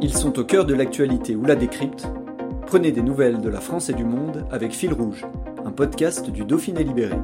Ils sont au cœur de l'actualité ou la décrypte. Prenez des nouvelles de la France et du monde avec Fil Rouge, un podcast du Dauphiné Libéré.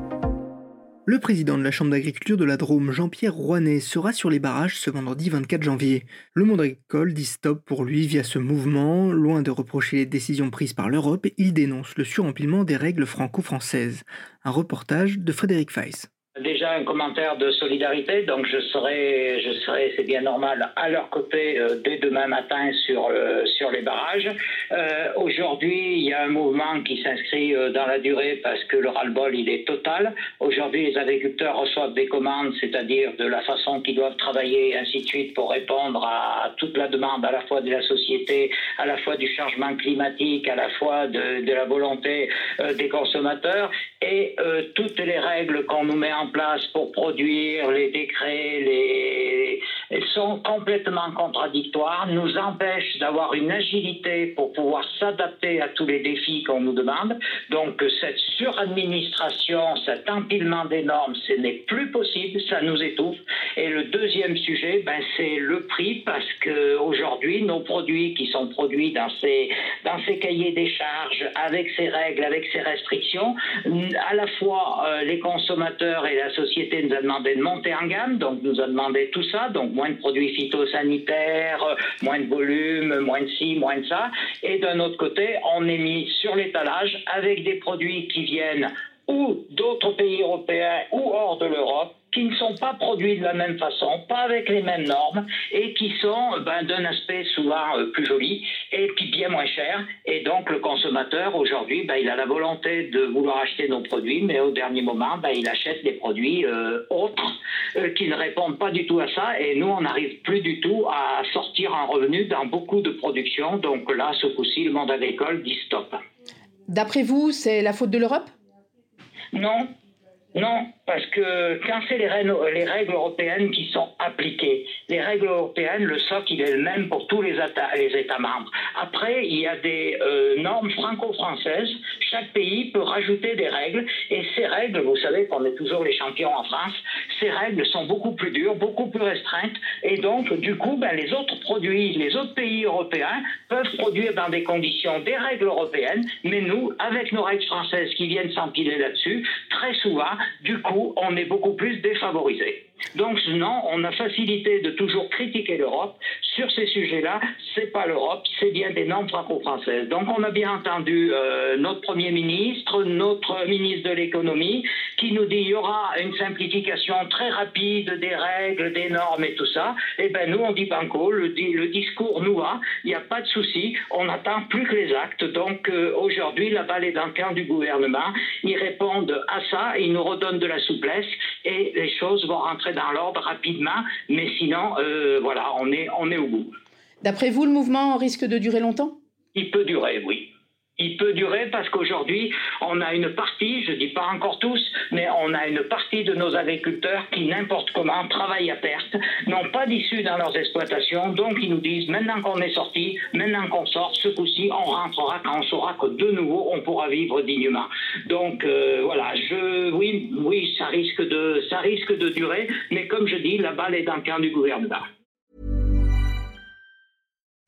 Le président de la Chambre d'agriculture de la Drôme, Jean-Pierre Rouanet, sera sur les barrages ce vendredi 24 janvier. Le monde agricole dit stop pour lui via ce mouvement. Loin de reprocher les décisions prises par l'Europe, il dénonce le surempilement des règles franco-françaises. Un reportage de Frédéric Feiss. Déjà un commentaire de solidarité, donc je serai, je serai, c'est bien normal, à leur côté euh, dès demain matin sur euh, sur les barrages. Euh, Aujourd'hui, il y a un mouvement qui s'inscrit dans la durée parce que le ras-le-bol il est total. Aujourd'hui, les agriculteurs reçoivent des commandes, c'est-à-dire de la façon qu'ils doivent travailler, ainsi de suite, pour répondre à toute la demande à la fois de la société, à la fois du changement climatique, à la fois de, la volonté des consommateurs et toutes les règles qu'on nous met en place pour produire, les décrets, les, sont complètement contradictoires, nous empêchent d'avoir une agilité pour pouvoir s'adapter à tous les défis qu'on nous demande. Donc cette suradministration, cet empilement des normes, ce n'est plus possible, ça nous étouffe. Et le deuxième sujet, ben, c'est le prix, parce que aujourd'hui, nos produits qui sont produits dans ces, dans ces cahiers des charges, avec ces règles, avec ces restrictions, à la fois euh, les consommateurs et la société nous a demandé de monter en gamme, donc nous a demandé tout ça, donc moins de produits phytosanitaires, euh, moins de volume, moins de ci, moins de ça. Et d'un autre côté, on est mis sur l'étalage avec des produits qui viennent ou d'autres pays européens ou hors de l'Europe qui ne sont pas produits de la même façon, pas avec les mêmes normes, et qui sont ben, d'un aspect souvent euh, plus joli, et puis bien moins cher. Et donc le consommateur, aujourd'hui, ben, il a la volonté de vouloir acheter nos produits, mais au dernier moment, ben, il achète des produits euh, autres euh, qui ne répondent pas du tout à ça, et nous, on n'arrive plus du tout à sortir un revenu dans beaucoup de productions. Donc là, ce coup-ci, le monde agricole dit stop. D'après vous, c'est la faute de l'Europe? Non, non, parce que quand c'est les règles, les règles européennes qui sont appliquées, les règles européennes, le socle, il est le même pour tous les, États, les États membres. Après, il y a des euh, normes franco-françaises. Chaque pays peut rajouter des règles. Et ces règles, vous savez qu'on est toujours les champions en France, ces règles sont beaucoup plus dures, beaucoup plus restreintes. Et donc, du coup, ben, les autres produits, les autres pays européens peuvent produire dans des conditions des règles européennes. Mais nous, avec nos règles françaises qui viennent s'empiler là-dessus, très souvent, du coup, on est beaucoup plus défavorisé. Donc non, on a facilité de toujours critiquer l'Europe. Sur ces sujets-là, c'est pas l'Europe, c'est bien des normes franco-françaises. Donc on a bien entendu euh, notre Premier ministre, notre ministre de l'économie, qui nous dit il y aura une simplification très rapide des règles, des normes et tout ça. Eh ben nous on dit banco, le, discours nous va, il n'y a pas de souci, on n'attend plus que les actes. Donc euh, aujourd'hui la balle est dans le camp du gouvernement. Ils répondent à ça, ils nous redonnent de la souplesse et les choses vont rentrer dans l'ordre rapidement, mais sinon, euh, voilà, on est, on est au bout. D'après vous, le mouvement risque de durer longtemps? Il peut durer, oui. Il peut durer parce qu'aujourd'hui, on a une partie, je ne dis pas encore tous, mais on a une partie de nos agriculteurs qui, n'importe comment, travaillent à perte, n'ont pas d'issue dans leurs exploitations, donc ils nous disent, maintenant qu'on est sorti, maintenant qu'on sort, ce coup-ci, on rentrera quand on saura que de nouveau, on pourra vivre dignement. Donc euh, voilà, je, oui, oui, ça risque, de, ça risque de durer, mais comme je dis, la balle est dans le camp du gouvernement.